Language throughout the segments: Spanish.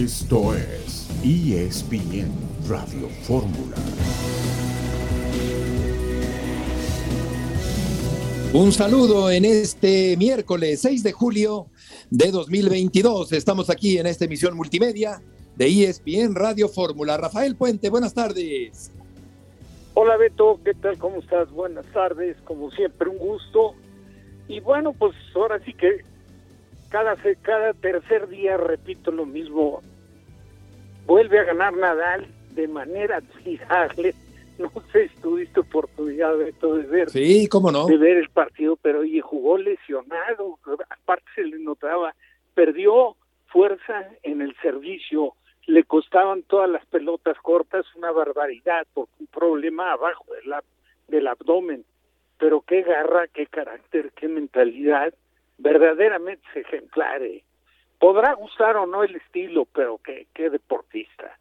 Esto es ESPN Radio Fórmula. Un saludo en este miércoles 6 de julio de 2022. Estamos aquí en esta emisión multimedia de ESPN Radio Fórmula. Rafael Puente, buenas tardes. Hola Beto, ¿qué tal? ¿Cómo estás? Buenas tardes, como siempre, un gusto. Y bueno, pues ahora sí que cada, cada tercer día repito lo mismo. Vuelve a ganar Nadal de manera admirable. No sé si tuviste oportunidad de, de ver sí, cómo no. de ver el partido, pero oye, jugó lesionado, aparte se le notaba, perdió fuerza en el servicio, le costaban todas las pelotas cortas una barbaridad por un problema abajo del, del abdomen, pero qué garra, qué carácter, qué mentalidad, verdaderamente ejemplar. Podrá gustar o no el estilo, pero qué, qué deportista.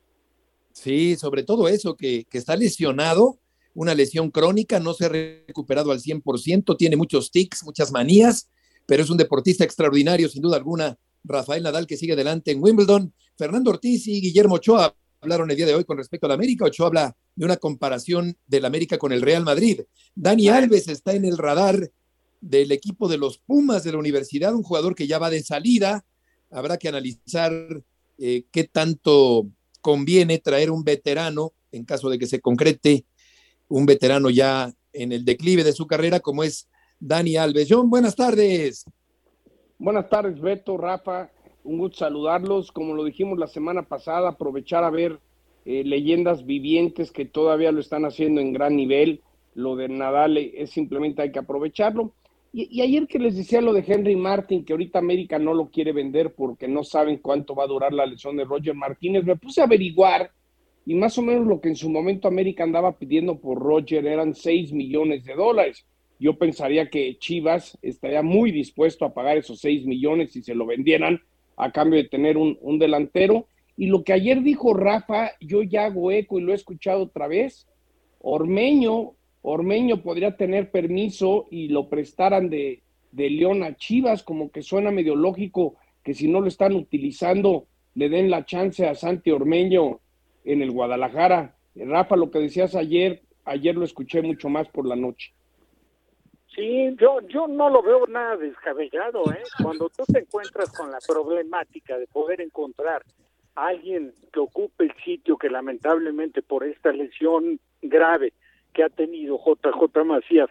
Sí, sobre todo eso, que, está lesionado, una lesión crónica, no se ha recuperado al 100%, tiene muchos tics, muchas manías, pero es un deportista extraordinario, sin duda alguna. Rafael Nadal que sigue adelante en Wimbledon. Fernando Ortiz y Guillermo Ochoa hablaron el día de hoy con respecto a la América. Ochoa habla de una comparación del América con el Real Madrid. Dani Alves está en el radar del equipo de los Pumas de la universidad, un jugador que ya va de salida. Habrá que analizar eh, qué tanto conviene traer un veterano, en caso de que se concrete, un veterano ya en el declive de su carrera, como es Dani Alves. John, buenas tardes. Buenas tardes, Beto, Rafa. Un gusto saludarlos. Como lo dijimos la semana pasada, aprovechar a ver eh, leyendas vivientes que todavía lo están haciendo en gran nivel. Lo de Nadal es simplemente hay que aprovecharlo. Y, ayer que les decía lo de Henry Martin, que ahorita América no lo quiere vender porque no saben cuánto va a durar la lesión de Roger Martínez, me puse a averiguar y más o menos lo que en su momento América andaba pidiendo por Roger eran 6 millones de dólares. Yo pensaría que Chivas estaría muy dispuesto a pagar esos 6 millones si se lo vendieran a cambio de tener un, un delantero. Y lo que ayer dijo Rafa, yo ya hago eco y lo he escuchado otra vez. Ormeño Ormeño podría tener permiso y lo prestaran de, de León a Chivas, como que suena medio lógico que si no lo están utilizando, le den la chance a Santi Ormeño en el Guadalajara. Rafa, lo que decías ayer, ayer lo escuché mucho más por la noche. Sí, yo, yo no lo veo nada descabellado, ¿eh? Cuando tú te encuentras con la problemática de poder encontrar a alguien que ocupe el sitio que lamentablemente por esta lesión grave que ha tenido JJ Macías,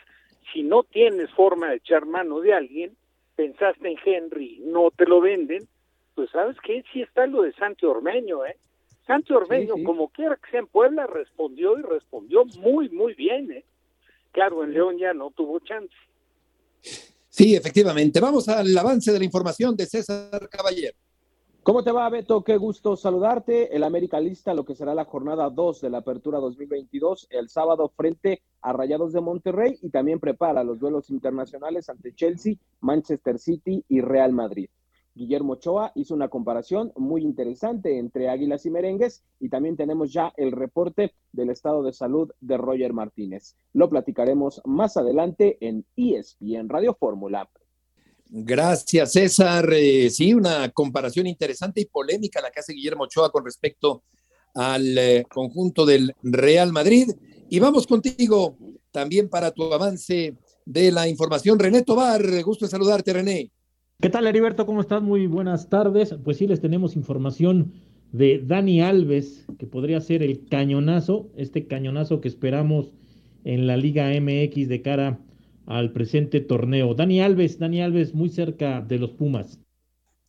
si no tienes forma de echar mano de alguien, pensaste en Henry, no te lo venden, pues sabes que sí está lo de Santi Ormeño, ¿eh? Santi Ormeño, como quiera que sea en Puebla, respondió y respondió muy, muy bien, ¿eh? Claro, en León ya no tuvo chance. Sí, efectivamente. Vamos al avance de la información de César Caballero. ¿Cómo te va, Beto? Qué gusto saludarte. El América lista lo que será la jornada 2 de la Apertura 2022 el sábado frente a Rayados de Monterrey y también prepara los duelos internacionales ante Chelsea, Manchester City y Real Madrid. Guillermo Ochoa hizo una comparación muy interesante entre Águilas y Merengues y también tenemos ya el reporte del estado de salud de Roger Martínez. Lo platicaremos más adelante en ESPN Radio Fórmula. Gracias, César. Eh, sí, una comparación interesante y polémica la que hace Guillermo Ochoa con respecto al eh, conjunto del Real Madrid. Y vamos contigo también para tu avance de la información. René Tobar, gusto de saludarte, René. ¿Qué tal, Heriberto? ¿Cómo estás? Muy buenas tardes. Pues sí, les tenemos información de Dani Alves, que podría ser el cañonazo, este cañonazo que esperamos en la Liga MX de cara al presente torneo. Dani Alves, Dani Alves muy cerca de los Pumas.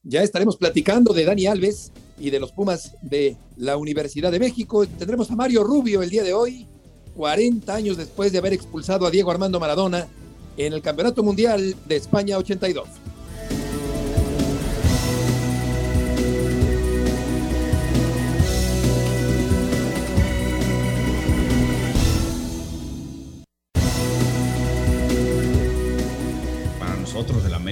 Ya estaremos platicando de Dani Alves y de los Pumas de la Universidad de México. Tendremos a Mario Rubio el día de hoy, 40 años después de haber expulsado a Diego Armando Maradona en el Campeonato Mundial de España 82.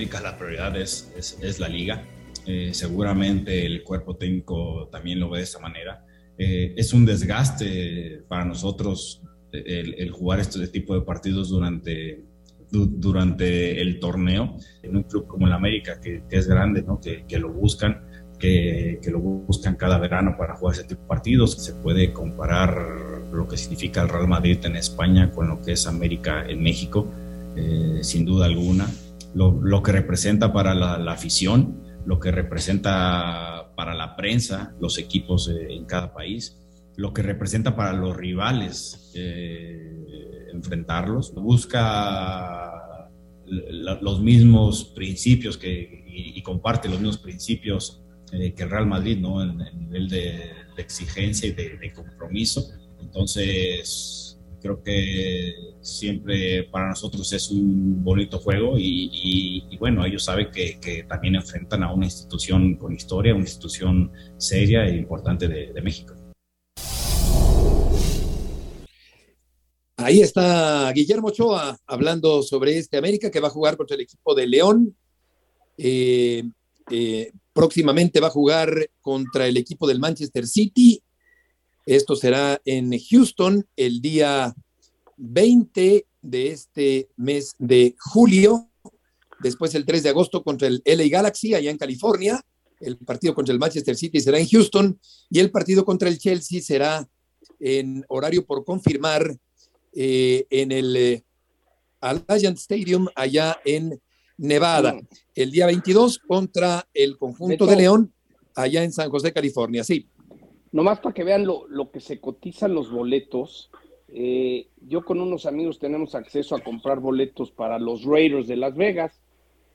La prioridad es, es, la liga. Eh, seguramente el cuerpo técnico también lo ve de esa manera. Eh, es un desgaste para nosotros el, jugar este tipo de partidos durante, durante el torneo en un club como el América, que, es grande, ¿no? que, que, lo buscan. que, lo buscan cada verano para jugar ese tipo de partidos. Se puede comparar lo que significa el Real Madrid en España con lo que es América en México, eh, sin duda alguna. Lo, que representa para la, afición, lo que representa para la prensa, los equipos eh, en cada país, lo que representa para los rivales eh, enfrentarlos. Busca los mismos principios que, y, comparte los mismos principios eh, que el Real Madrid, ¿no? En, nivel de, exigencia y de, compromiso. Entonces, creo que siempre para nosotros es un bonito juego y, bueno, ellos saben que, también enfrentan a una institución con historia, una institución seria e importante de, México. Ahí está Guillermo Ochoa hablando sobre este América que va a jugar contra el equipo de León. Eh, eh, próximamente va a jugar contra el equipo del Manchester City. Esto será en Houston el día 20 de este mes de julio. Después el 3 de agosto contra el LA Galaxy allá en California. El partido contra el Manchester City será en Houston y el partido contra el Chelsea será en horario por confirmar eh, en el eh, Allianz Stadium allá en Nevada, el día 22 contra el conjunto de, León, allá en San José, California, sí. Nomás para que vean lo, que se cotizan los boletos, eh, yo con unos amigos tenemos acceso a comprar boletos para los Raiders de Las Vegas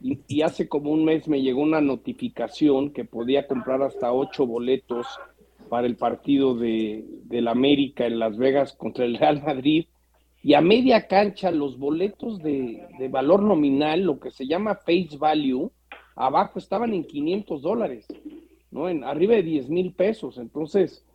y, hace como un mes me llegó una notificación que podía comprar hasta ocho boletos para el partido de, del América en Las Vegas contra el Real Madrid. Y a media cancha los boletos de, valor nominal, lo que se llama face value, abajo estaban en 500 dólares, ¿no? En arriba de 10 mil pesos. Entonces,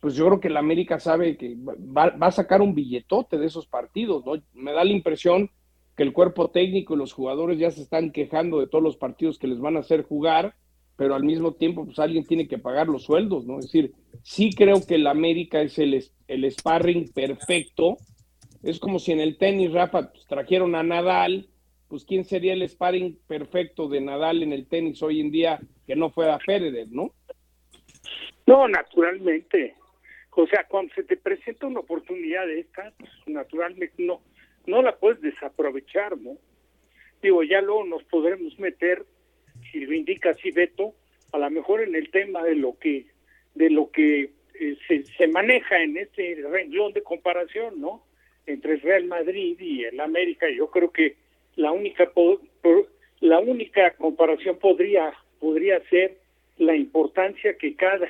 pues yo creo que la América sabe que va, a sacar un billetote de esos partidos, ¿no? Me da la impresión que el cuerpo técnico y los jugadores ya se están quejando de todos los partidos que les van a hacer jugar, pero al mismo tiempo, pues alguien tiene que pagar los sueldos, ¿no? Es decir, sí creo que el América es el, el sparring perfecto es como si en el tenis, Rafa, pues, trajeron a Nadal, pues quién sería el sparring perfecto de Nadal en el tenis hoy en día que no fuera Federer, ¿no? No, naturalmente. O sea, cuando se te presenta una oportunidad de esta, pues naturalmente no, no la puedes desaprovechar, ¿no? Digo, ya luego nos podremos meter, si lo indica así Beto, a lo mejor en el tema de lo que, de lo que eh, se, se maneja en este renglón de comparación, ¿no? entre el Real Madrid y el América, yo creo que la única la única comparación podría podría ser la importancia que cada,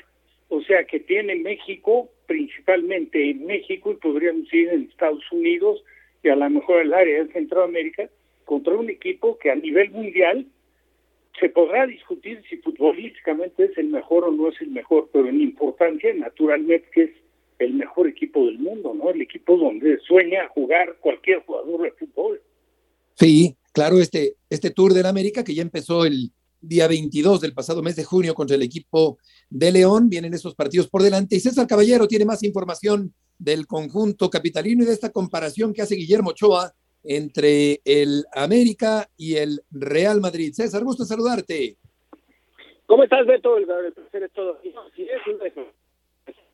o sea, que tiene México, principalmente en México y podríamos ir en Estados Unidos y a lo mejor el área de Centroamérica, contra un equipo que a nivel mundial se podrá discutir si futbolísticamente es el mejor o no es el mejor, pero en importancia, naturalmente, que es el mejor equipo del mundo, ¿no? El equipo donde sueña jugar cualquier jugador de fútbol. Sí, claro, este, este Tour del América que ya empezó el día 22 del pasado mes de junio contra el equipo de León, vienen esos partidos por delante y César Caballero tiene más información del conjunto capitalino y de esta comparación que hace Guillermo Ochoa entre el América y el Real Madrid. César, gusto saludarte. ¿Cómo estás, Beto? El placer es todo. Sí,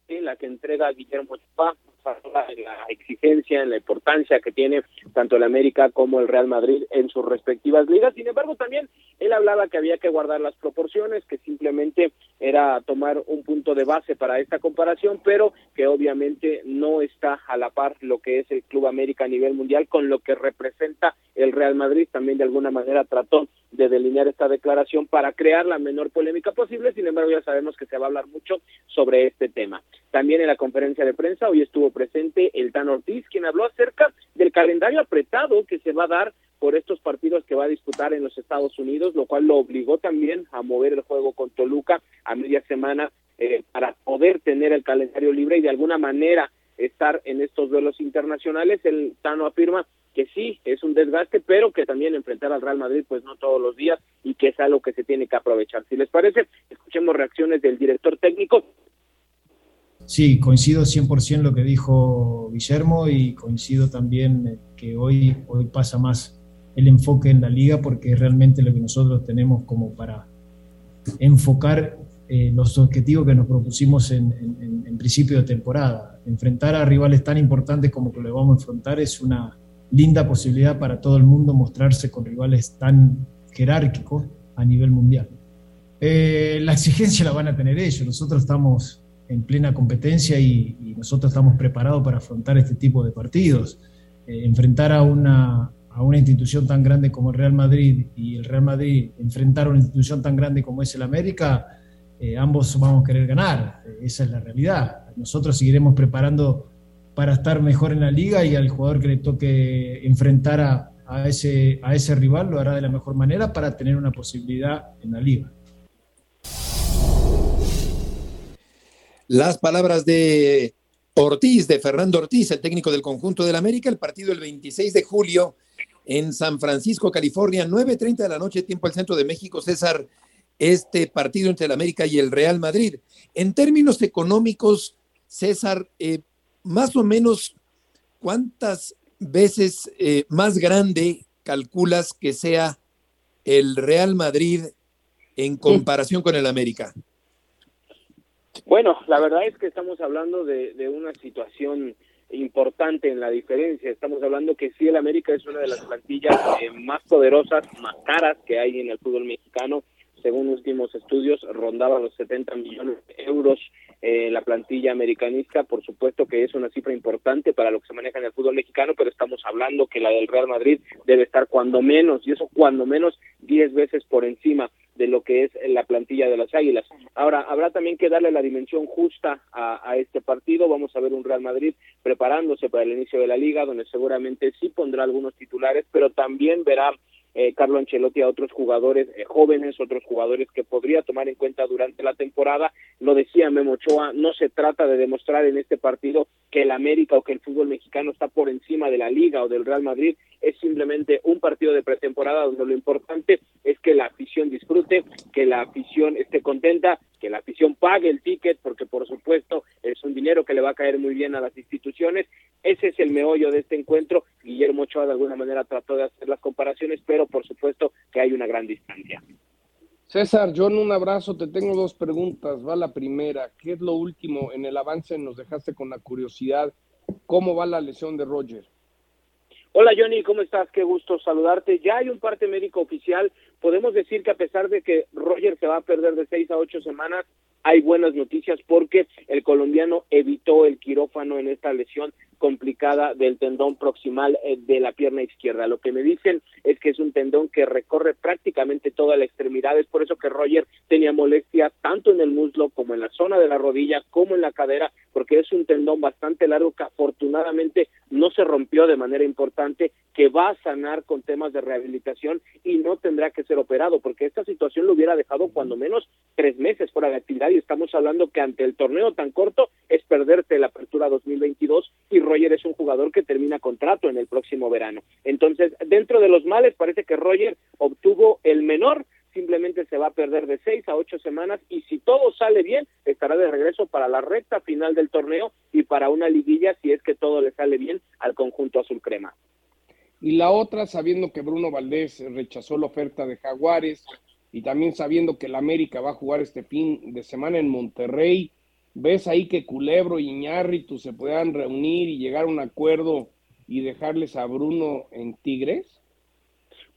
es la que entrega Guillermo Chupá, la exigencia, en la importancia que tiene tanto el América como el Real Madrid en sus respectivas ligas. Sin embargo, también él hablaba que había que guardar las proporciones, que simplemente era tomar un punto de base para esta comparación, pero que obviamente no está a la par lo que es el Club América a nivel mundial con lo que representa el Real Madrid. También de alguna manera trató de delinear esta declaración para crear la menor polémica posible. Sin embargo, ya sabemos que se va a hablar mucho sobre este tema. También en la conferencia de prensa hoy estuvo presente el Dan Ortiz, quien habló acerca del calendario apretado que se va a dar por estos partidos que va a disputar en los Estados Unidos, lo cual lo obligó también a mover el juego con Toluca a media semana eh, para poder tener el calendario libre y de alguna manera estar en estos duelos internacionales. El Tano afirma que sí, es un desgaste, pero que también enfrentar al Real Madrid pues no todos los días y que es algo que se tiene que aprovechar. Si les parece, escuchemos reacciones del director técnico. Sí, coincido 100% en lo que dijo Guillermo y coincido también que hoy, hoy pasa más el enfoque en la liga porque realmente lo que nosotros tenemos como para enfocar eh, los objetivos que nos propusimos en, principio de temporada. Enfrentar a rivales tan importantes como que lo vamos a enfrentar es una linda posibilidad para todo el mundo mostrarse con rivales tan jerárquicos a nivel mundial. Eh, la exigencia la van a tener ellos, nosotros estamos en plena competencia y, nosotros estamos preparados para afrontar este tipo de partidos. Eh, enfrentar a una, a una institución tan grande como el Real Madrid y el Real Madrid enfrentar a una institución tan grande como es el América, eh, ambos vamos a querer ganar, esa es la realidad. Nosotros seguiremos preparando para estar mejor en la liga y al jugador que le toque enfrentar a, ese, a ese rival lo hará de la mejor manera para tener una posibilidad en la liga. Las palabras de Ortiz, de Fernando Ortiz, el técnico del conjunto del América, el partido el 26 de julio en San Francisco, California, 9.30 de la noche, tiempo al centro de México, César este partido entre el América y el Real Madrid. En términos económicos, César, eh, más o menos, ¿cuántas veces eh, más grande calculas que sea el Real Madrid en comparación con el América? Bueno, la verdad es que estamos hablando de, de una situación importante en la diferencia. Estamos hablando que sí, el América es una de las plantillas eh, más poderosas, más caras que hay en el fútbol mexicano según últimos estudios, rondaba los 70 millones de euros eh, la plantilla americanista. Por supuesto que es una cifra importante para lo que se maneja en el fútbol mexicano, pero estamos hablando que la del Real Madrid debe estar cuando menos, y eso cuando menos 10 veces por encima de lo que es la plantilla de las Águilas. Ahora, habrá también que darle la dimensión justa a, a, este partido. Vamos a ver un Real Madrid preparándose para el inicio de la liga, donde seguramente sí pondrá algunos titulares, pero también verá eh, Carlo Ancelotti a otros jugadores eh, jóvenes, otros jugadores que podría tomar en cuenta durante la temporada. Lo decía Memo Ochoa, no se trata de demostrar en este partido que el América o que el fútbol mexicano está por encima de la Liga o del Real Madrid, es simplemente un partido de pretemporada donde lo importante es que la afición disfrute, que la afición esté contenta, que la afición pague el ticket, porque por supuesto es un dinero que le va a caer muy bien a las instituciones. Ese es el meollo de este encuentro. Guillermo Ochoa de alguna manera trató de hacer las comparaciones, pero por supuesto que hay una gran distancia. César, John, un abrazo. Te tengo dos preguntas. Va la primera. ¿Qué es lo último en el avance? Nos dejaste con la curiosidad. ¿Cómo va la lesión de Roger? Hola Johnny, ¿cómo estás? Qué gusto saludarte. Ya hay un parte médico oficial. Podemos decir que a pesar de que Roger se va a perder de seis a ocho semanas, hay buenas noticias porque el colombiano evitó el quirófano en esta lesión complicada del tendón proximal eh, de la pierna izquierda. Lo que me dicen es que es un tendón que recorre prácticamente toda la extremidad, es por eso que Roger tenía molestia tanto en el muslo como en la zona de la rodilla como en la cadera, porque es un tendón bastante largo que afortunadamente no se rompió de manera importante, que va a sanar con temas de rehabilitación y no tendrá que ser operado, porque esta situación lo hubiera dejado cuando menos tres meses fuera de actividad y estamos hablando que ante el torneo tan corto es perderte la apertura 2022 y Roger es un jugador que termina contrato en el próximo verano. Entonces, dentro de los males, parece que Roger obtuvo el menor, simplemente se va a perder de seis a ocho semanas y si todo sale bien, estará de regreso para la recta final del torneo y para una liguilla si es que todo le sale bien al conjunto azul crema. Y la otra, sabiendo que Bruno Valdés rechazó la oferta de Jaguares y también sabiendo que el América va a jugar este fin de semana en Monterrey, ¿Ves ahí que Culebro y Iñárritu se puedan reunir y llegar a un acuerdo y dejarles a Bruno en Tigres?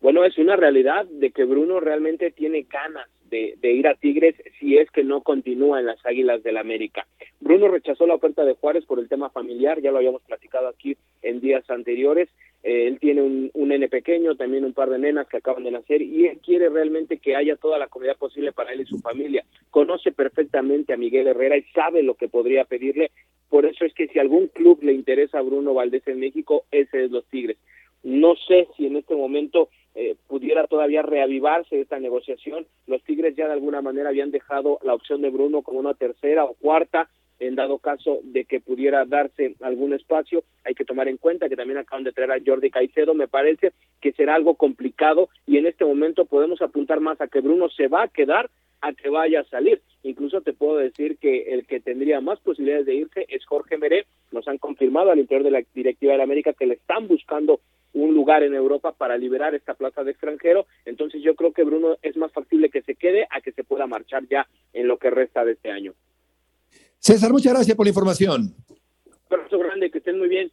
Bueno, es una realidad de que Bruno realmente tiene ganas de, ir a Tigres si es que no continúa en las Águilas del América. Bruno rechazó la oferta de Juárez por el tema familiar, ya lo habíamos platicado aquí en días anteriores. Eh, él tiene un, un nene pequeño, también un par de nenas que acaban de nacer y él quiere realmente que haya toda la comida posible para él y su familia. Conoce perfectamente a Miguel Herrera y sabe lo que podría pedirle. Por eso es que si algún club le interesa a Bruno Valdés en México, ese es los Tigres. No sé si en este momento eh, pudiera todavía reavivarse esta negociación. Los Tigres ya de alguna manera habían dejado la opción de Bruno como una tercera o cuarta en dado caso de que pudiera darse algún espacio. Hay que tomar en cuenta que también acaban de traer a Jordi Caicedo, me parece que será algo complicado y en este momento podemos apuntar más a que Bruno se va a quedar a que vaya a salir. Incluso te puedo decir que el que tendría más posibilidades de irse es Jorge Meré. Nos han confirmado al interior de la directiva de la América que le están buscando un lugar en Europa para liberar esta plaza de extranjero. Entonces yo creo que Bruno es más factible que se quede a que se pueda marchar ya en lo que resta de este año. César, muchas gracias por la información. Un abrazo grande, que estén muy bien.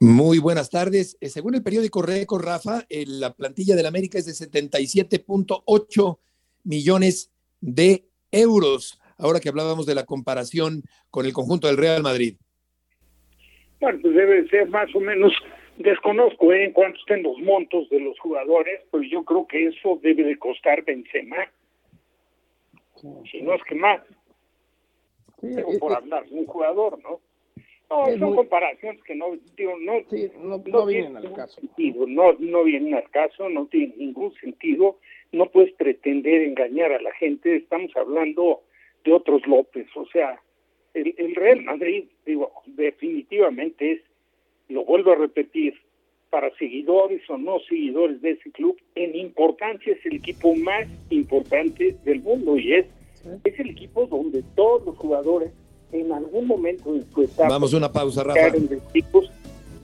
Muy buenas tardes. Eh, según el periódico Récord, Rafa, eh, la plantilla del América es de 77.8 millones de euros. Ahora que hablábamos de la comparación con el conjunto del Real Madrid. Bueno, pues debe ser más o menos, desconozco ¿eh? en cuánto estén los montos de los jugadores, pero yo creo que eso debe de costar Benzema. Si no es que más. Pero por hablar de un jugador, ¿no? No, son comparaciones que no, digo, no, no, no, vienen al caso. Sentido, no, no vienen al caso, no tienen ningún sentido. No puedes pretender engañar a la gente. Estamos hablando de otros López. O sea, el, el Real Madrid, digo, definitivamente es, lo vuelvo a repetir, para seguidores o no seguidores de ese club, en importancia es el equipo más importante del mundo y es, es el equipo donde todos los jugadores en algún momento de su etapa. Vamos a una pausa, Rafa.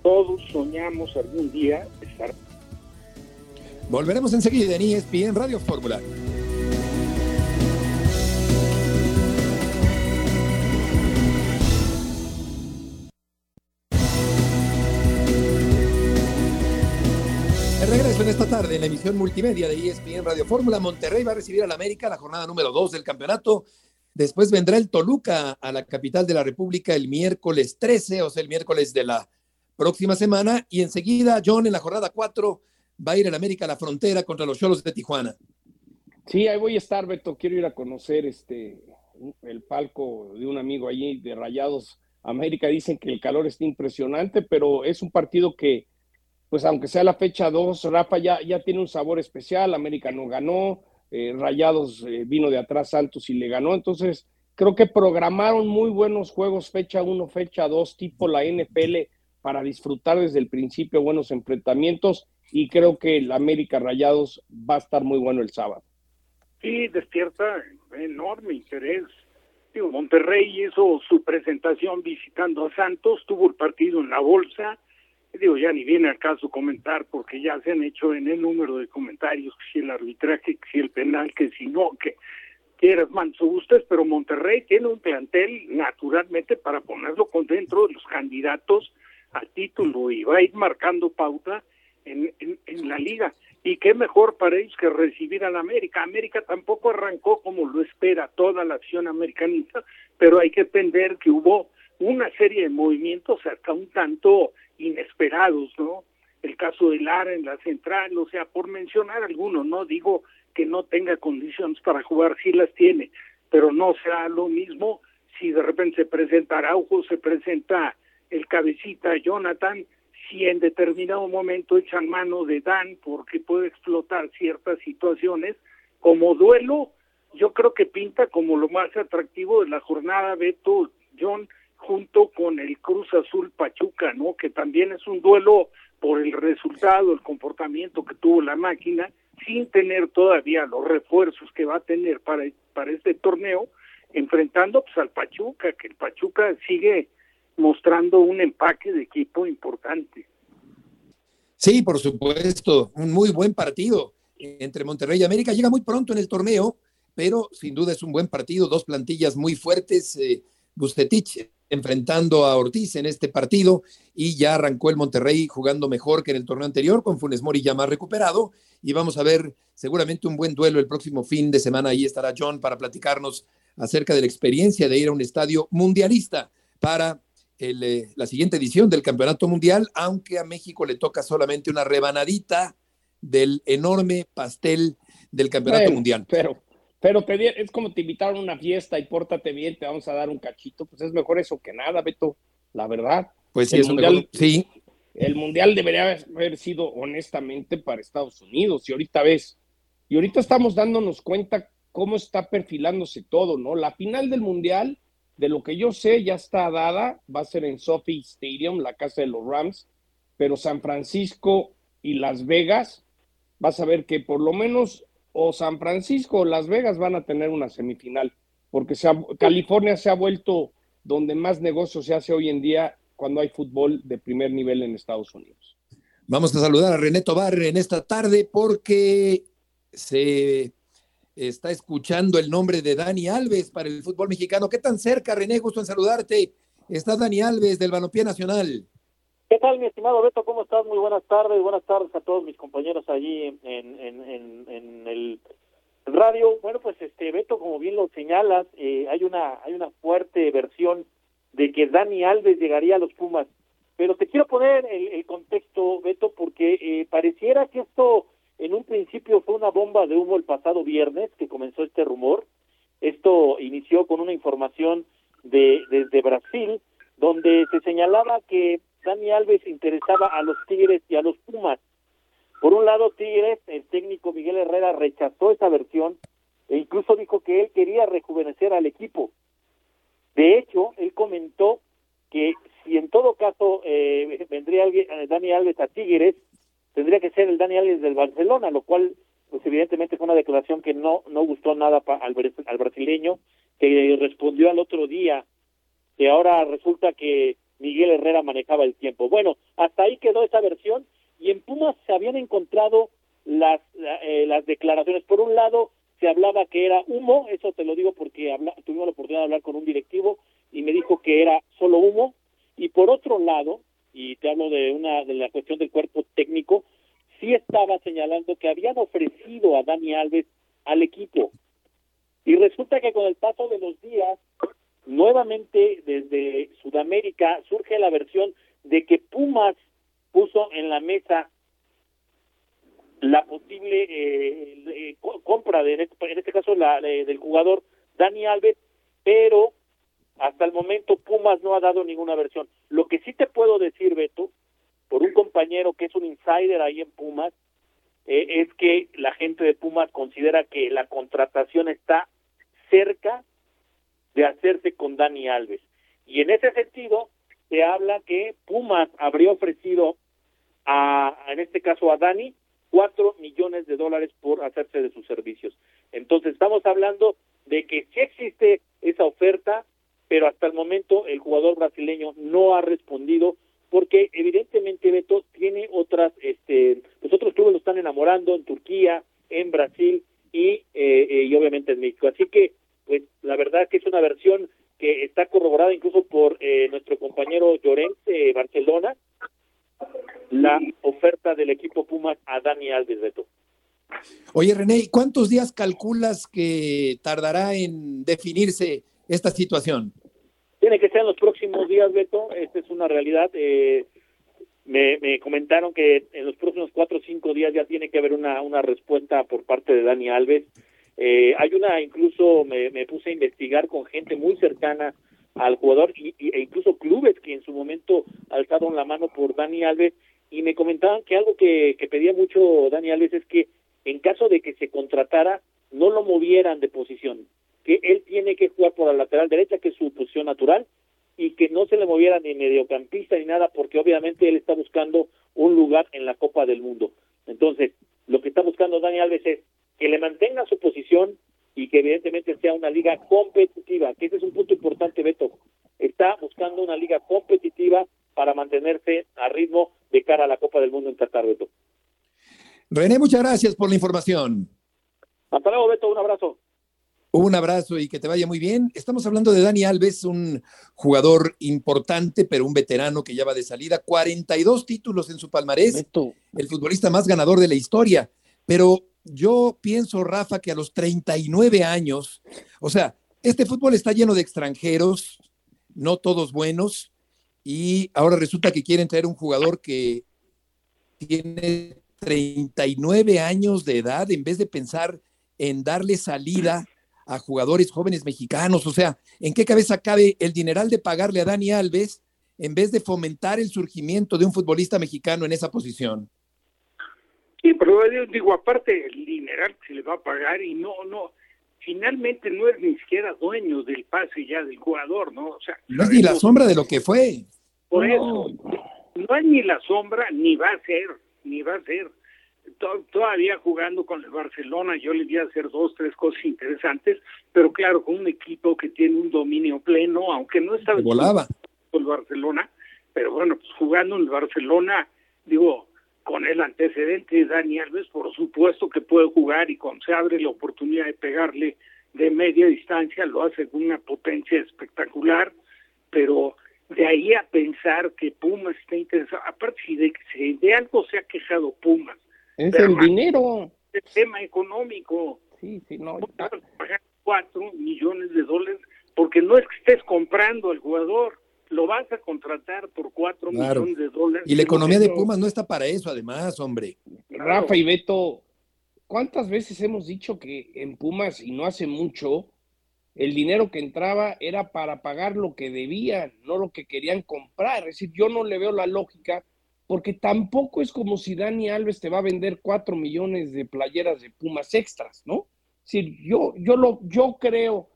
todos soñamos algún día estar. Volveremos enseguida en ESPN Radio Fórmula. En la emisión multimedia de ESPN Radio Fórmula. Monterrey va a recibir al América la jornada número 2 del campeonato Después vendrá el Toluca a la capital de la República el miércoles 13, o sea, el miércoles de la próxima semana. Y enseguida, John, en la jornada 4, va a ir el América a la frontera contra los Cholos de Tijuana. Sí, ahí voy a estar, Beto. Quiero ir a conocer este el palco de un amigo allí de Rayados América. Dicen que el calor está impresionante, pero es un partido que, pues aunque sea la fecha 2, Rafa ya, ya tiene un sabor especial. América no ganó, eh, Rayados eh, vino de atrás Santos y le ganó. Entonces, creo que programaron muy buenos juegos, fecha 1, fecha 2, tipo la NFL, para disfrutar desde el principio buenos enfrentamientos. Y creo que el América Rayados va a estar muy bueno el sábado. Sí, despierta enorme interés. Digo, Monterrey hizo su presentación visitando a Santos, tuvo el partido en la bolsa, digo, ya ni viene al caso comentar porque ya se han hecho en el número de comentarios que si el arbitraje, que si el penal, que si no, que quieras manso gustes, pero Monterrey tiene un plantel naturalmente para ponerlo con dentro de los candidatos a título y va a ir marcando pauta en, en, la liga. Y qué mejor para ellos que recibir a la América. América tampoco arrancó como lo espera toda la acción americanista, pero hay que entender que hubo una serie de movimientos hasta un tanto inesperados, ¿no? El caso de Lara en la central, o sea, por mencionar algunos, no digo que no tenga condiciones para jugar, sí las tiene, pero no será lo mismo si de repente se presenta Araujo, se presenta el cabecita Jonathan, si en determinado momento echan mano de Dan porque puede explotar ciertas situaciones, como duelo, yo creo que pinta como lo más atractivo de la jornada, Beto, John, junto con el Cruz Azul Pachuca, ¿no? Que también es un duelo por el resultado, el comportamiento que tuvo la máquina, sin tener todavía los refuerzos que va a tener para, para este torneo, enfrentando pues al Pachuca, que el Pachuca sigue mostrando un empaque de equipo importante. Sí, por supuesto, un muy buen partido entre Monterrey y América. Llega muy pronto en el torneo, pero sin duda es un buen partido, dos plantillas muy fuertes. Eh, Bustetich enfrentando a Ortiz en este partido y ya arrancó el Monterrey jugando mejor que en el torneo anterior, con Funes Mori ya más recuperado y vamos a ver seguramente un buen duelo el próximo fin de semana. Ahí estará John para platicarnos acerca de la experiencia de ir a un estadio mundialista para eh, la siguiente edición del Campeonato Mundial, aunque a México le toca solamente una rebanadita del enorme pastel del Campeonato Mundial. Pero pero te, es como te invitaron a una fiesta y pórtate bien, te vamos a dar un cachito, pues es mejor eso que nada, Beto, la verdad. Pues sí, el mundial, sí. El mundial debería haber sido honestamente para Estados Unidos y ahorita ves, y ahorita estamos dándonos cuenta cómo está perfilándose todo, ¿no? La final del mundial, de lo que yo sé, ya está dada, va a ser en Sophie Stadium, la casa de los Rams, pero San Francisco y Las Vegas, vas a ver que por lo menos o San Francisco o Las Vegas van a tener una semifinal, porque California se ha vuelto donde más negocio se hace hoy en día cuando hay fútbol de primer nivel en Estados Unidos. Vamos a saludar a René Tobar en esta tarde porque se está escuchando el nombre de Dani Alves para el fútbol mexicano. ¿Qué tan cerca, René? Gusto en saludarte. Está Dani Alves del Balompié Nacional. ¿Qué tal, mi estimado Beto? ¿Cómo estás? Muy buenas tardes. Buenas tardes a todos mis compañeros allí en, el radio. Bueno, pues este Beto, como bien lo señalas, eh, hay una hay una fuerte versión de que Dani Alves llegaría a los Pumas. Pero te quiero poner el, contexto, Beto, porque eh, pareciera que esto en un principio fue una bomba de humo el pasado viernes que comenzó este rumor. Esto inició con una información de desde Brasil, donde se señalaba que Dani Alves interesaba a los Tigres y a los Pumas. Por un lado, Tigres, el técnico Miguel Herrera rechazó esa versión e incluso dijo que él quería rejuvenecer al equipo. De hecho, él comentó que si en todo caso eh, vendría eh, Dani Alves a Tigres, tendría que ser el Dani Alves del Barcelona, lo cual, pues evidentemente fue una declaración que no, no gustó nada al, al brasileño, que respondió al otro día que ahora resulta que Miguel Herrera manejaba el tiempo. Bueno, hasta ahí quedó esa versión y en Pumas se habían encontrado las, eh, las declaraciones. Por un lado, se hablaba que era humo, eso te lo digo porque tuvimos la oportunidad de hablar con un directivo y me dijo que era solo humo. Y por otro lado, y te hablo de una de la cuestión del cuerpo técnico, sí estaba señalando que habían ofrecido a Dani Alves al equipo. Y resulta que con el paso de los días nuevamente desde Sudamérica surge la versión de que Pumas puso en la mesa la posible eh, eh, compra de en este, este caso la del jugador Dani Alves, pero hasta el momento Pumas no ha dado ninguna versión. Lo que sí te puedo decir, Beto, por un compañero que es un insider ahí en Pumas, eh, es que la gente de Pumas considera que la contratación está cerca de hacerse con Dani Alves. Y en ese sentido, se habla que Pumas habría ofrecido a, en este caso a Dani, cuatro millones de dólares por hacerse de sus servicios. Entonces estamos hablando de que sí existe esa oferta, pero hasta el momento el jugador brasileño no ha respondido porque evidentemente Beto tiene otras, este, los otros clubes lo están enamorando en Turquía, en Brasil y, eh, eh, y obviamente en México. Así que pues la verdad que es una versión que está corroborada incluso por eh, nuestro compañero Llorente de Barcelona, la oferta del equipo Pumas a Dani Alves Beto. Oye René, ¿cuántos días calculas que tardará en definirse esta situación? Tiene que ser en los próximos días, Beto. Esta es una realidad. Eh, me, me, comentaron que en los próximos cuatro o cinco días ya tiene que haber una, una respuesta por parte de Dani Alves. Eh, hay una, incluso me, puse a investigar con gente muy cercana al jugador y, e incluso clubes que en su momento alzaron la mano por Dani Alves y me comentaban que algo que, que pedía mucho Dani Alves es que en caso de que se contratara no lo movieran de posición, que él tiene que jugar por la lateral derecha, que es su posición natural, y que no se le moviera ni mediocampista ni nada, porque obviamente él está buscando un lugar en la Copa del Mundo. Entonces, lo que está buscando Dani Alves es que le mantenga su posición y que evidentemente sea una liga competitiva, que ese es un punto importante, Beto. Está buscando una liga competitiva para mantenerse a ritmo de cara a la Copa del Mundo en Qatar, Beto. René, muchas gracias por la información. Hasta luego, Beto, un abrazo. Un abrazo y que te vaya muy bien. Estamos hablando de Dani Alves, un jugador importante, pero un veterano que ya va de salida. 42 títulos en su palmarés. El futbolista más ganador de la historia. Pero yo pienso, Rafa, que a los 39 años, o sea, este fútbol está lleno de extranjeros, no todos buenos, y ahora resulta que quieren traer un jugador que tiene 39 años de edad en vez de pensar en darle salida a jugadores jóvenes mexicanos. O sea, ¿en qué cabeza cabe el dineral de pagarle a Dani Alves en vez de fomentar el surgimiento de un futbolista mexicano en esa posición? Sí, pero digo, aparte el dineral se le va a pagar y no, no, finalmente no es ni siquiera dueño del pase ya del jugador, ¿no? O sea, no es ni la sombra de lo que fue. Por eso, no es ni la sombra, ni va a ser, ni va a ser. Todavía jugando con el Barcelona, yo le voy a hacer dos, tres cosas interesantes, pero claro, con un equipo que tiene un dominio pleno, aunque no está volaba con el Barcelona, pero bueno, pues jugando en el Barcelona, digo, con el antecedente de Dani Alves, por supuesto que puede jugar y cuando se abre la oportunidad de pegarle de media distancia, lo hace con una potencia espectacular, pero de ahí a pensar que Pumas está interesado, aparte si de, si de algo se ha quejado Pumas, es el dinero. El tema económico. Sí, sí, no. Pagar cuatro millones de dólares porque no es que estés comprando al jugador, lo vas a contratar por cuatro millones de dólares. Y la economía de Pumas no está para eso, además, hombre. Rafa y Beto, ¿cuántas veces hemos dicho que en Pumas, y no hace mucho, el dinero que entraba era para pagar lo que debían, no lo que querían comprar? Es decir, yo no le veo la lógica, porque tampoco es como si Dani Alves te va a vender cuatro millones de playeras de Pumas extras, ¿no? Es decir, yo, yo, lo, yo creo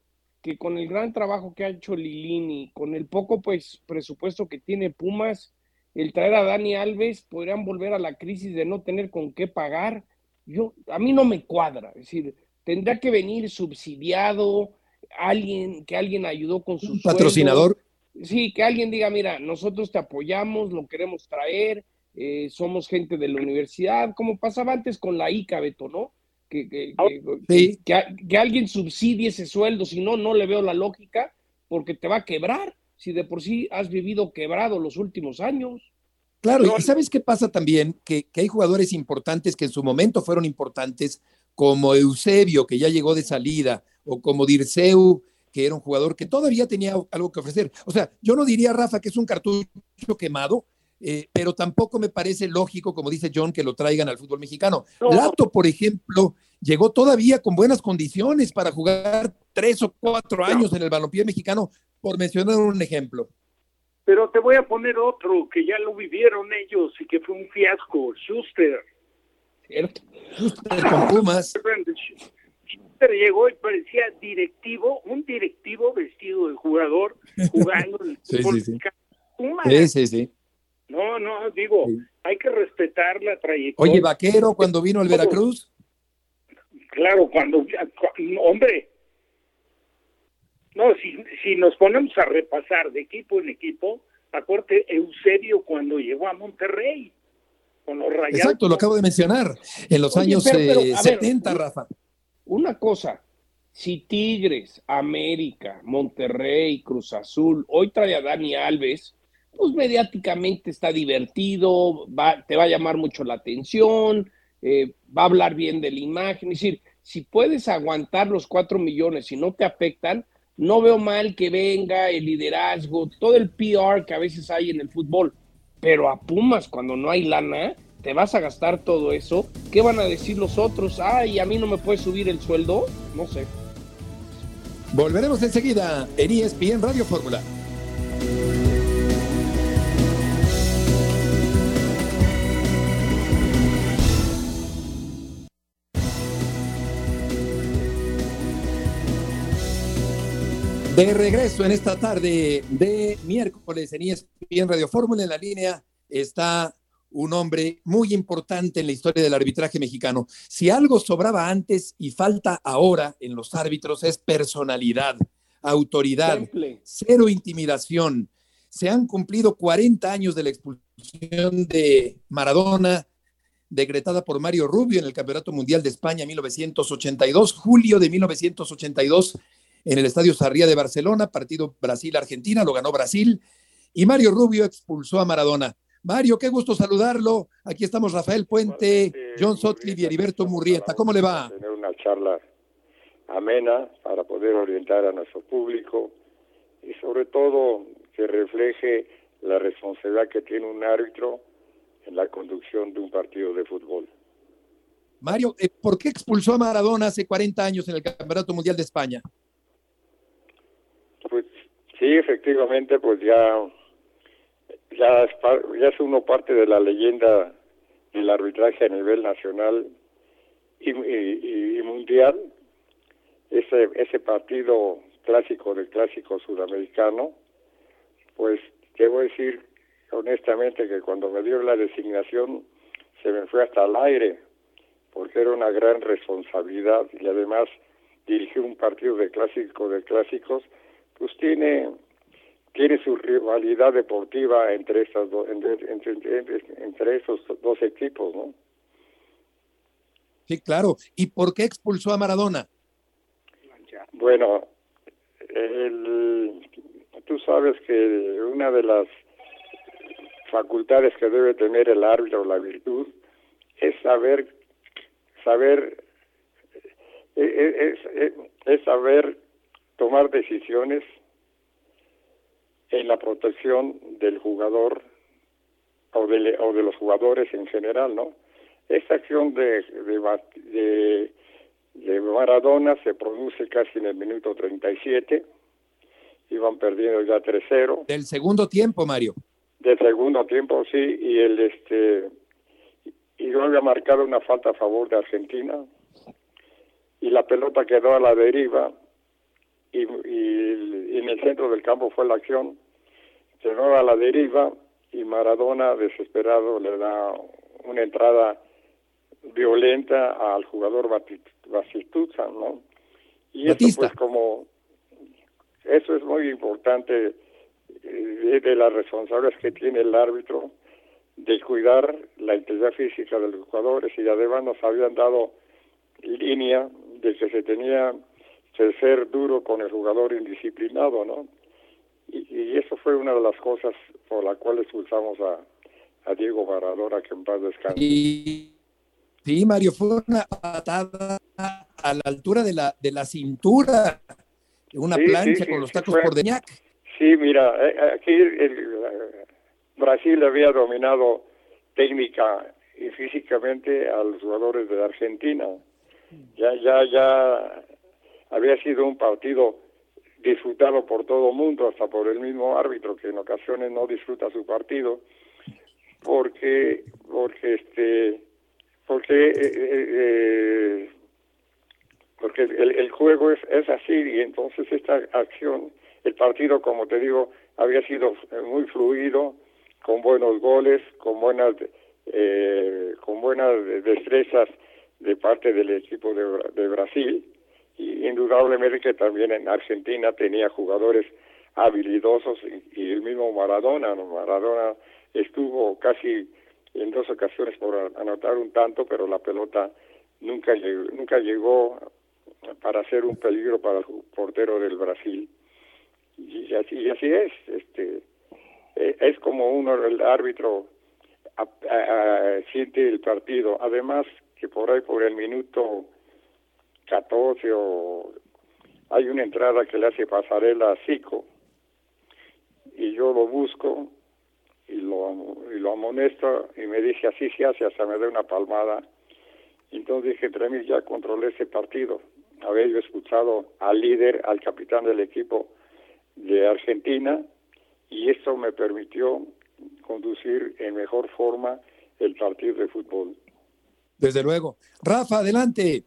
que con el gran trabajo que ha hecho Lilini, con el poco pues presupuesto que tiene Pumas, el traer a Dani Alves podrían volver a la crisis de no tener con qué pagar. Yo a mí no me cuadra, es decir, tendrá que venir subsidiado alguien que alguien ayudó con su patrocinador. Sí, que alguien diga, mira, nosotros te apoyamos, lo queremos traer, eh, somos gente de la universidad, como pasaba antes con la ICA, Beto, ¿no? Ah, que, que, alguien subsidie ese sueldo, si no, no le veo la lógica, porque te va a quebrar, si de por sí has vivido quebrado los últimos años. Claro, y ¿sabes qué pasa también? Que, que hay jugadores importantes que en su momento fueron importantes, como Eusebio, que ya llegó de salida, o como Dirceu, que era un jugador que todavía tenía algo que ofrecer. O sea, yo no diría, Rafa, que es un cartucho quemado, eh, pero tampoco me parece lógico, como dice John, que lo traigan al fútbol mexicano. Lato, por ejemplo, llegó todavía con buenas condiciones para jugar tres o cuatro años en el balompié mexicano, por mencionar un ejemplo. Pero te voy a poner otro que ya lo vivieron ellos y que fue un fiasco, Schuster. Schuster con Pumas. Schuster llegó y parecía directivo, un directivo vestido de jugador jugando en el fútbol mexicano. Sí, sí, sí. No, digo, hay que respetar la trayectoria. Oye, Vaquero, cuando vino al Veracruz. Claro, cuando, hombre, no, si, si nos ponemos a repasar de equipo en equipo, acuérdate Eusebio cuando llegó a Monterrey con los Rayados. Exacto, lo acabo de mencionar, en los años 70, eh, Rafa. Una cosa, si Tigres, América, Monterrey, Cruz Azul, hoy trae a Dani Alves, pues mediáticamente está divertido, te va a llamar mucho la atención, eh, va a hablar bien de la imagen. Es decir, si puedes aguantar los cuatro millones y no te afectan, no veo mal que venga el liderazgo, todo el PR que a veces hay en el fútbol. Pero a Pumas, cuando no hay lana, te vas a gastar todo eso. ¿Qué van a decir los otros? Ay, a mí no me puede subir el sueldo. No sé. Volveremos enseguida en ESPN Radio Fórmula. De regreso en esta tarde de miércoles en ESPN Radio Fórmula, en la línea está un hombre muy importante en la historia del arbitraje mexicano. Si algo sobraba antes y falta ahora en los árbitros es personalidad, autoridad, cero intimidación. Se han cumplido 40 años de la expulsión de Maradona, decretada por Mario Rubio en el Campeonato Mundial de España 1982, julio de 1982 en el Estadio Sarría de Barcelona, partido Brasil-Argentina, lo ganó Brasil, y Mario Rubio expulsó a Maradona. Mario, qué gusto saludarlo. Aquí estamos Rafael Puente, John Sotcliffe y Heriberto Murrieta. ¿Cómo le va? Tener una charla amena para poder orientar a nuestro público y sobre todo que refleje la responsabilidad que tiene un árbitro en la conducción de un partido de fútbol. Mario, eh, ¿por qué expulsó a Maradona hace 40 años en el Campeonato Mundial de España? Pues sí, efectivamente, pues ya, ya, es, ya es uno parte de la leyenda del arbitraje a nivel nacional y, mundial. Ese, ese partido clásico del clásico sudamericano, pues debo decir honestamente que cuando me dio la designación se me fue hasta el aire, porque era una gran responsabilidad y además dirigir un partido de clásico de clásicos pues tiene tiene su rivalidad deportiva entre estas dos, entre, entre, esos dos equipos, ¿no? Sí, claro. ¿Y por qué expulsó a Maradona? Bueno, tú sabes que una de las facultades que debe tener el árbitro, la virtud, es saber, saber, e, e, es, es, es saber tomar decisiones en la protección del jugador o de, o de los jugadores en general, ¿no? Esta acción de, de, de, Maradona se produce casi en el minuto 37, iban perdiendo ya 3-0. Del segundo tiempo, Mario. Del segundo tiempo, sí, y el este y yo había marcado una falta a favor de Argentina y la pelota quedó a la deriva y, y, en el centro del campo fue la acción, quedó a la deriva y Maradona desesperado le da una entrada violenta al jugador Batistuta, ¿no? Y eso pues como eso es muy importante eh, de las responsabilidades que tiene el árbitro de cuidar la integridad física de los jugadores y además nos habían dado línea de que se tenía que ser duro con el jugador indisciplinado, ¿no? Y, eso fue una de las cosas por la cual expulsamos a, a Diego Maradona, que en paz descanse. Y, sí, Mario, fue una patada a la altura de la, de la cintura, una plancha con los tacos por deñac. Sí, mira, eh, aquí el, Brasil había dominado técnica y físicamente a los jugadores de Argentina. Ya, ya, ya había sido un partido disfrutado por todo el mundo, hasta por el mismo árbitro que en ocasiones no disfruta su partido, porque, porque este, porque, eh, eh, eh, porque el, el juego es, es así y entonces esta acción, el partido, como te digo, había sido muy fluido, con buenos goles, con buenas, eh, con buenas destrezas de parte del equipo de, de Brasil y indudablemente que también en Argentina tenía jugadores habilidosos y, el mismo Maradona, Maradona estuvo casi en dos ocasiones por anotar un tanto, pero la pelota nunca llegó, nunca llegó para ser un peligro para el portero del Brasil. Y así, y así es, este eh, es como uno, el árbitro siente el partido. Además, que por ahí, por el minuto 14 o hay una entrada que le hace pasarela a Zico y yo lo busco y lo, y lo amonesto y me dice así se hace, hasta me da una palmada. Entonces dije, Tremil, ya controlé ese partido. Había yo escuchado al líder, al capitán del equipo de Argentina, y eso me permitió conducir en mejor forma el partido de fútbol. Desde luego. Rafa, adelante.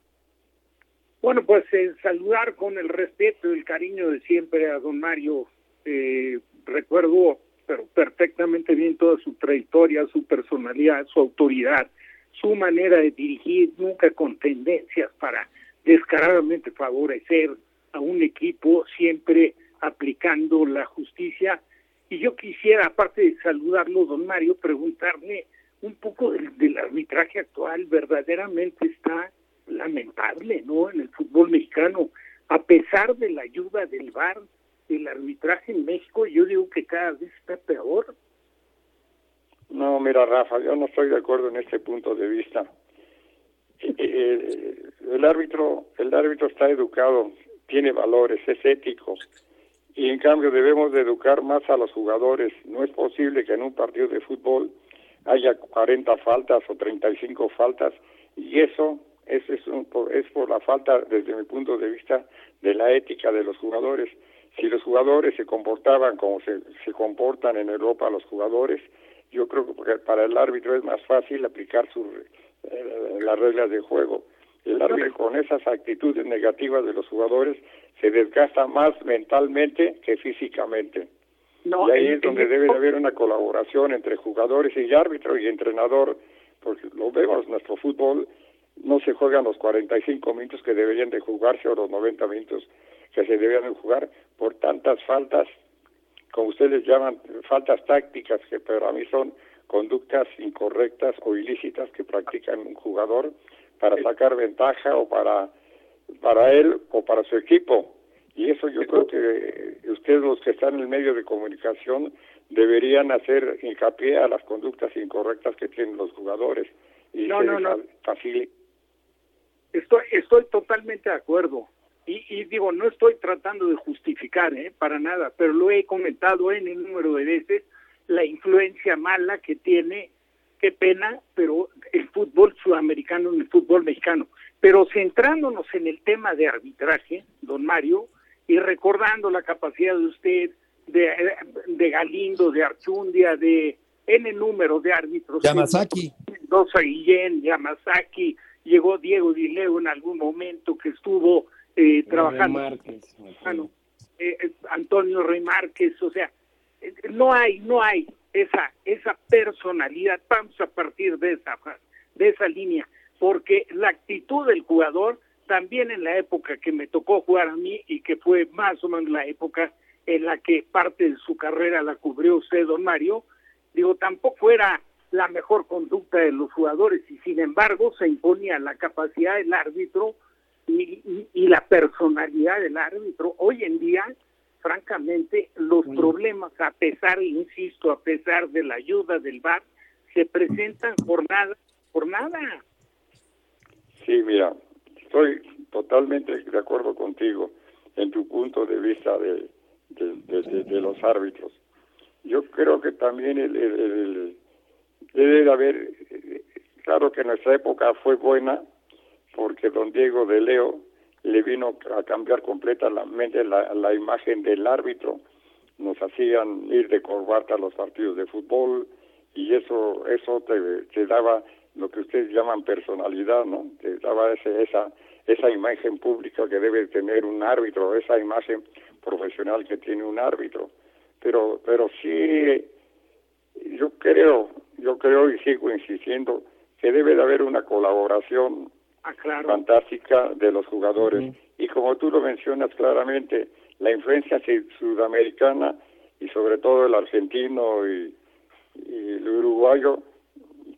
Bueno, pues eh, saludar con el respeto y el cariño de siempre a don Mario. Eh, recuerdo pero perfectamente bien toda su trayectoria, su personalidad, su autoridad, su manera de dirigir, nunca con tendencias para descaradamente favorecer a un equipo, siempre aplicando la justicia y yo quisiera, aparte de saludarlo, don Mario, preguntarle un poco del, arbitraje actual. Verdaderamente está lamentable, ¿no? En el fútbol mexicano, a pesar de la ayuda del VAR, el arbitraje en México, yo digo que cada vez está peor. No, mira, Rafa, yo no estoy de acuerdo en este punto de vista. Eh, eh, el árbitro, el árbitro está educado, tiene valores, es ético, y en cambio debemos de educar más a los jugadores. No es posible que en un partido de fútbol haya 40 faltas o 35 faltas y eso es, es, es por la falta, desde mi punto de vista, de la ética de los jugadores. Si los jugadores se comportaban como se, se comportan en Europa los jugadores, yo creo que para el árbitro es más fácil aplicar su, eh, las reglas de juego. El árbitro con esas actitudes negativas de los jugadores se desgasta más mentalmente que físicamente. y ahí es donde debe de haber una colaboración entre jugadores y árbitro y entrenador, porque lo vemos, nuestro fútbol no se juegan los 45 minutos que deberían de jugarse o los 90 minutos que se deberían de jugar por tantas faltas como ustedes llaman, faltas tácticas, que para mí son conductas incorrectas o ilícitas que practican un jugador para sacar ventaja o para, para él o para su equipo. Y eso yo creo que ustedes los que están en el medio de comunicación deberían hacer hincapié a las conductas incorrectas que tienen los jugadores. Y no, no, no. Estoy, estoy totalmente de acuerdo. Y, y, digo, no estoy tratando de justificar, ¿eh? para nada, pero lo he comentado en el número de veces, la influencia mala que tiene, qué pena, pero el fútbol sudamericano en el fútbol mexicano. Pero centrándonos en el tema de arbitraje, don Mario, y recordando la capacidad de usted, de, de Galindo, de Archundia, de N número de árbitros. Yamazaki. Mendoza Guillén, Yamazaki, llegó Diego Dileo en algún momento que estuvo eh, trabajando. Márquez, eh, eh, Antonio Rey Márquez, o sea, eh, no hay, no hay esa, esa personalidad, vamos a partir de esa, de esa línea, porque la actitud del jugador, también en la época que me tocó jugar a mí y que fue más o menos la época en la que parte de su carrera la cubrió usted, don Mario, digo, tampoco era la mejor conducta de los jugadores y sin embargo se imponía la capacidad del árbitro y, y, la personalidad del árbitro. Hoy en día, francamente, los problemas, a pesar, insisto, a pesar de la ayuda del VAR, se presentan jornada por nada. Sí, mira, estoy totalmente de acuerdo contigo en tu punto de vista de, de, los árbitros. Yo creo que también el, el, debe haber, claro que nuestra época fue buena, porque don Diego de Leo le vino a cambiar completamente la, la imagen del árbitro. Nos hacían ir de corbata a los partidos de fútbol y eso eso te, te daba lo que ustedes llaman personalidad, ¿no? Te daba ese, esa esa imagen pública que debe tener un árbitro, esa imagen profesional que tiene un árbitro. Pero pero sí yo creo, yo creo y sigo insistiendo que debe de haber una colaboración Ah, fantástica de los jugadores. Y como tú lo mencionas claramente, la influencia sudamericana y sobre todo el argentino y, el uruguayo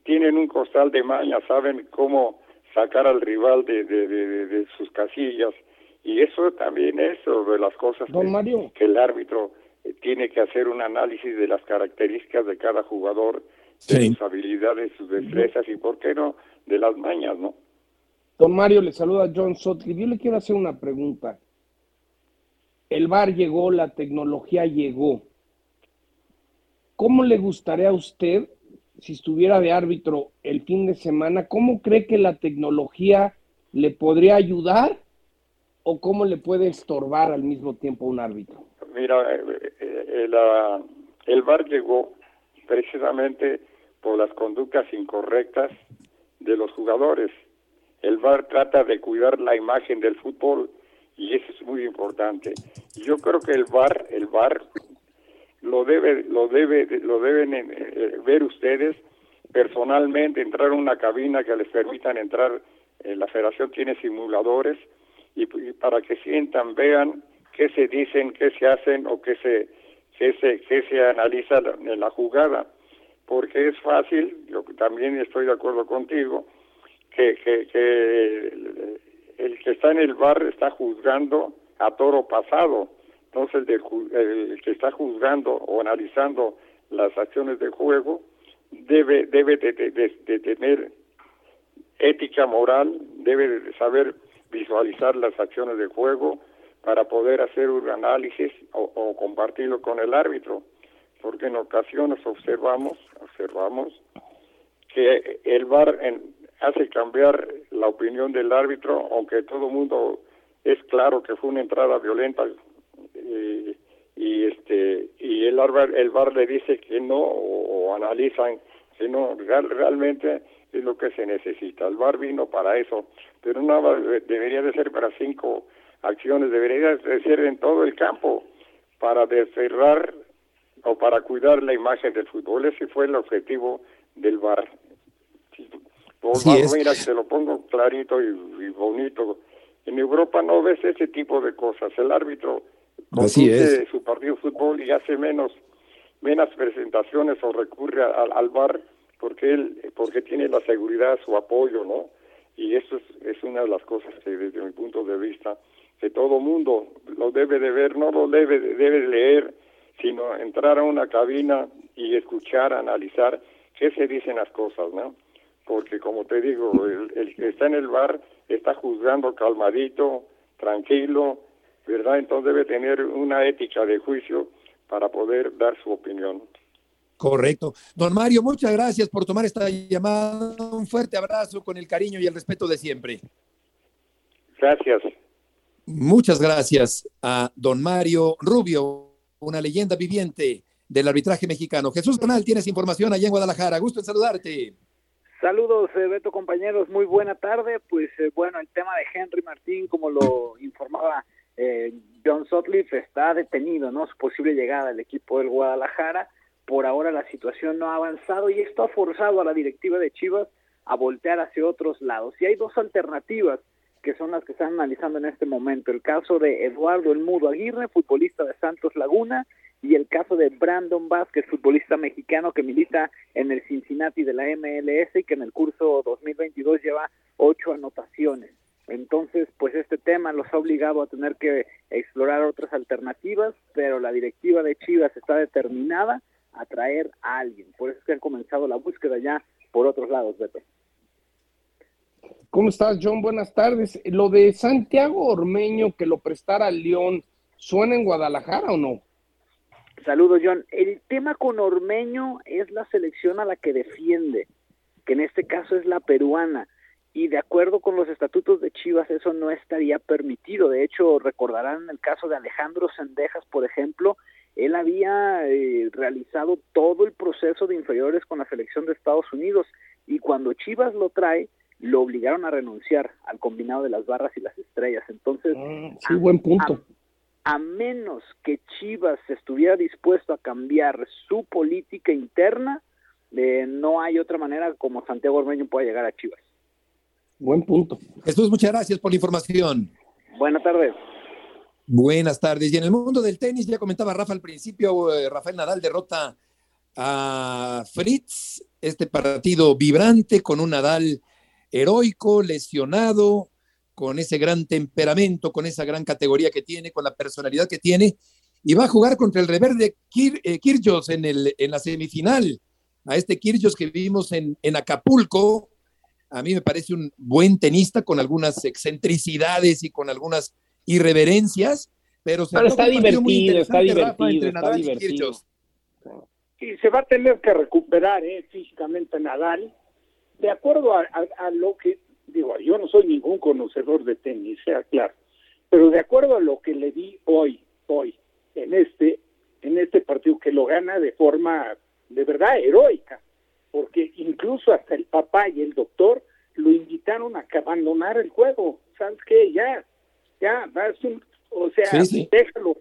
tienen un costal de maña, saben cómo sacar al rival de, de, sus casillas. Y eso también es de las cosas que, que, el árbitro eh, tiene que hacer un análisis de las características de cada jugador, de sus habilidades, sus destrezas y, ¿por qué no?, de las mañas, ¿no? Don Mario, le saluda John Sotli. Yo le quiero hacer una pregunta. El bar llegó, la tecnología llegó. ¿Cómo le gustaría a usted, si estuviera de árbitro el fin de semana, cómo cree que la tecnología le podría ayudar o cómo le puede estorbar al mismo tiempo a un árbitro? Mira, eh, eh, el bar llegó precisamente por las conductas incorrectas de los jugadores el VAR trata de cuidar la imagen del fútbol y eso es muy importante. Yo creo que el VAR, el VAR lo debe, lo debe, lo deben eh, ver ustedes personalmente, entrar a una cabina que les permitan entrar. Eh, la Federación tiene simuladores y, para que sientan, vean qué se dicen, qué se hacen o qué se, qué se, qué se analiza en la jugada, porque es fácil. Yo también estoy de acuerdo contigo que, el, que está en el bar está juzgando a toro pasado. Entonces el, que está juzgando o analizando las acciones de juego debe, debe de, tener ética moral, debe de saber visualizar las acciones de juego para poder hacer un análisis o, compartirlo con el árbitro, porque en ocasiones observamos, observamos que el VAR en, hace cambiar la opinión del árbitro, aunque todo el mundo es claro que fue una entrada violenta y, este y el bar, el bar le dice que no o, analizan que no realmente es lo que se necesita. El bar vino para eso, pero no debería de ser para cinco acciones, debería de ser en todo el campo para cerrar o para cuidar la imagen del fútbol. Ese fue el objetivo del bar. Mira, te lo pongo clarito y, bonito. En Europa no ves ese tipo de cosas. El árbitro Así es. su partido de fútbol y hace menos menos presentaciones o recurre al, al bar porque él porque tiene la seguridad su apoyo no y eso es, es una de las cosas que desde mi punto de vista que todo mundo lo debe de ver no lo debe debe de leer sino entrar a una cabina y escuchar analizar qué se dicen las cosas no porque como te digo el, el que está en el bar está juzgando calmadito tranquilo verdad entonces debe tener una ética de juicio para poder dar su opinión. Correcto. Don Mario, muchas gracias por tomar esta llamada. Un fuerte abrazo con el cariño y el respeto de siempre. Gracias. Muchas gracias a don Mario Rubio, una leyenda viviente del arbitraje mexicano. Jesús Donal, tienes información allá en Guadalajara. Gusto en saludarte. Saludos, eh, Beto, compañeros. Muy buena tarde. Pues eh, bueno, el tema de Henry Martín, como lo informaba eh, John Sutcliffe está detenido, ¿no? Su posible llegada al equipo del Guadalajara. Por ahora la situación no ha avanzado y esto ha forzado a la directiva de Chivas a voltear hacia otros lados. Y hay dos alternativas que son las que están analizando en este momento. El caso de Eduardo El Mudo Aguirre, futbolista de Santos Laguna, y el caso de Brandon Vázquez, futbolista mexicano que milita en el Cincinnati de la MLS y que en el curso 2022 lleva ocho anotaciones. Entonces, pues este tema los ha obligado a tener que explorar otras alternativas, pero la directiva de Chivas está determinada a traer a alguien. Por eso es que han comenzado la búsqueda ya por otros lados, Beto. ¿Cómo estás, John? Buenas tardes. Lo de Santiago Ormeño que lo prestara al León, ¿suena en Guadalajara o no? Saludos, John. El tema con Ormeño es la selección a la que defiende, que en este caso es la peruana y de acuerdo con los estatutos de Chivas eso no estaría permitido. De hecho, recordarán el caso de Alejandro Sendejas, por ejemplo, él había eh, realizado todo el proceso de inferiores con la selección de Estados Unidos y cuando Chivas lo trae, lo obligaron a renunciar al combinado de las barras y las estrellas. Entonces, mm, sí, buen punto. A, menos que Chivas estuviera dispuesto a cambiar su política interna, eh, no hay otra manera como Santiago Ormeño pueda llegar a Chivas. Buen punto. Jesús, muchas gracias por la información. Buenas tardes. Buenas tardes. Y en el mundo del tenis, ya comentaba Rafa al principio, eh, Rafael Nadal derrota a Fritz, este partido vibrante con un Nadal heroico, lesionado, con ese gran temperamento, con esa gran categoría que tiene, con la personalidad que tiene, y va a jugar contra el reverde Kir, eh, en, el, en la semifinal, a este Kirgios que vimos en, en Acapulco, a mí me parece un buen tenista con algunas excentricidades y con algunas irreverencias, pero, está divertido, está divertido, está divertido. Y se va a tener que recuperar ¿eh? físicamente Nadal, de acuerdo a, lo que, digo, yo no soy ningún conocedor de tenis, sea claro, pero de acuerdo a lo que le vi hoy, hoy, en este, en este partido que lo gana de forma de verdad heroica, porque incluso hasta el papá y el doctor lo invitaron a que abandonar el juego. ¿Sabes qué? Ya, ya, o sea, déjalo.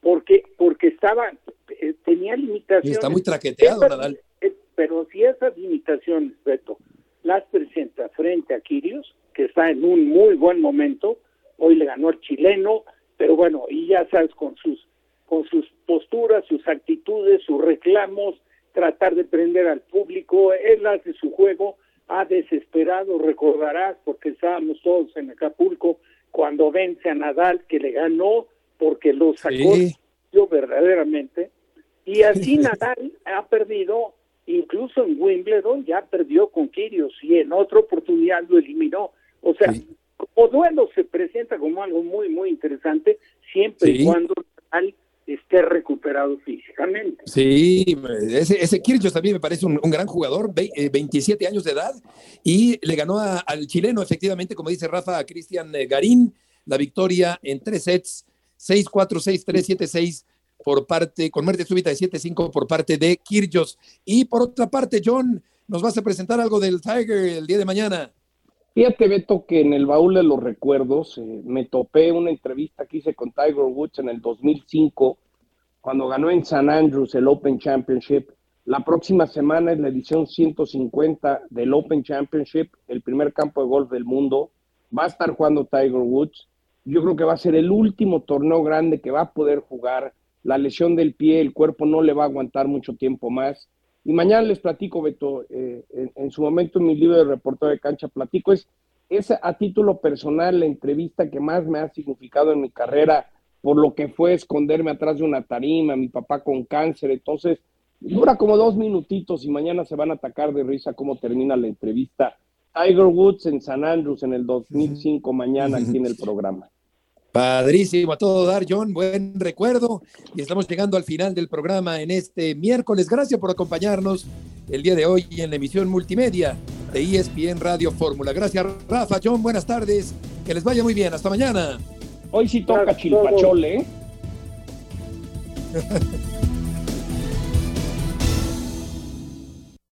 Porque, porque estaba, eh, tenía limitaciones. Está muy traqueteado, Nadal. Pero si esas limitaciones, Beto, las presenta frente a Kirios, que está en un muy buen momento, hoy le ganó el chileno, pero bueno, y ya sabes, con sus, con sus posturas, sus actitudes, sus reclamos, tratar de prender al público, él hace su juego, ha desesperado, recordarás, porque estábamos todos en Acapulco cuando vence a Nadal, que le ganó porque lo sacó yo verdaderamente, y así Nadal ha perdido, incluso en Wimbledon ya perdió con Kirios y en otra oportunidad lo eliminó. O sea, como duelo se presenta como algo muy, muy interesante, siempre y cuando esté recuperado físicamente. Sí, ese, ese Kirchhoff también me parece un, gran jugador, 27 eh, años de edad, y le ganó al chileno, efectivamente, como dice Rafa, a Cristian eh, Garín, la victoria en tres sets, 6-4, 6-3, 7-6 por parte, con muerte súbita de 7-5 por parte de Kirchhoff. Y por otra parte, John, nos vas a presentar algo del Tiger el día de mañana. Fíjate, Beto, que en el baúl de los recuerdos eh, me topé una entrevista que hice con Tiger Woods en el 2005, cuando ganó en San Andrews el Open Championship. La próxima semana es la edición 150 del Open Championship, el primer campo de golf del mundo. Va a estar jugando Tiger Woods. yo creo que va a ser el último torneo grande que va a poder jugar. La lesión del pie, el cuerpo no le va a aguantar mucho tiempo más. Y mañana les platico, Beto, eh, en, su momento en mi libro de reportero de cancha platico, es, es a título personal la entrevista que más me ha significado en mi carrera por lo que fue esconderme atrás de una tarima, mi papá con cáncer, entonces dura como dos minutitos y mañana se van a atacar de risa cómo termina la entrevista. Tiger Woods en San Andrews en el 2005 mañana aquí en el programa. Padrísimo, a todo dar, John, buen recuerdo. Y estamos llegando al final del programa en este miércoles. Gracias por acompañarnos el día de hoy en la emisión multimedia de ESPN Radio Fórmula. Gracias, Rafa, John, buenas tardes. Que les vaya muy bien. Hasta mañana. Hoy sí toca chilpachole, ¿eh?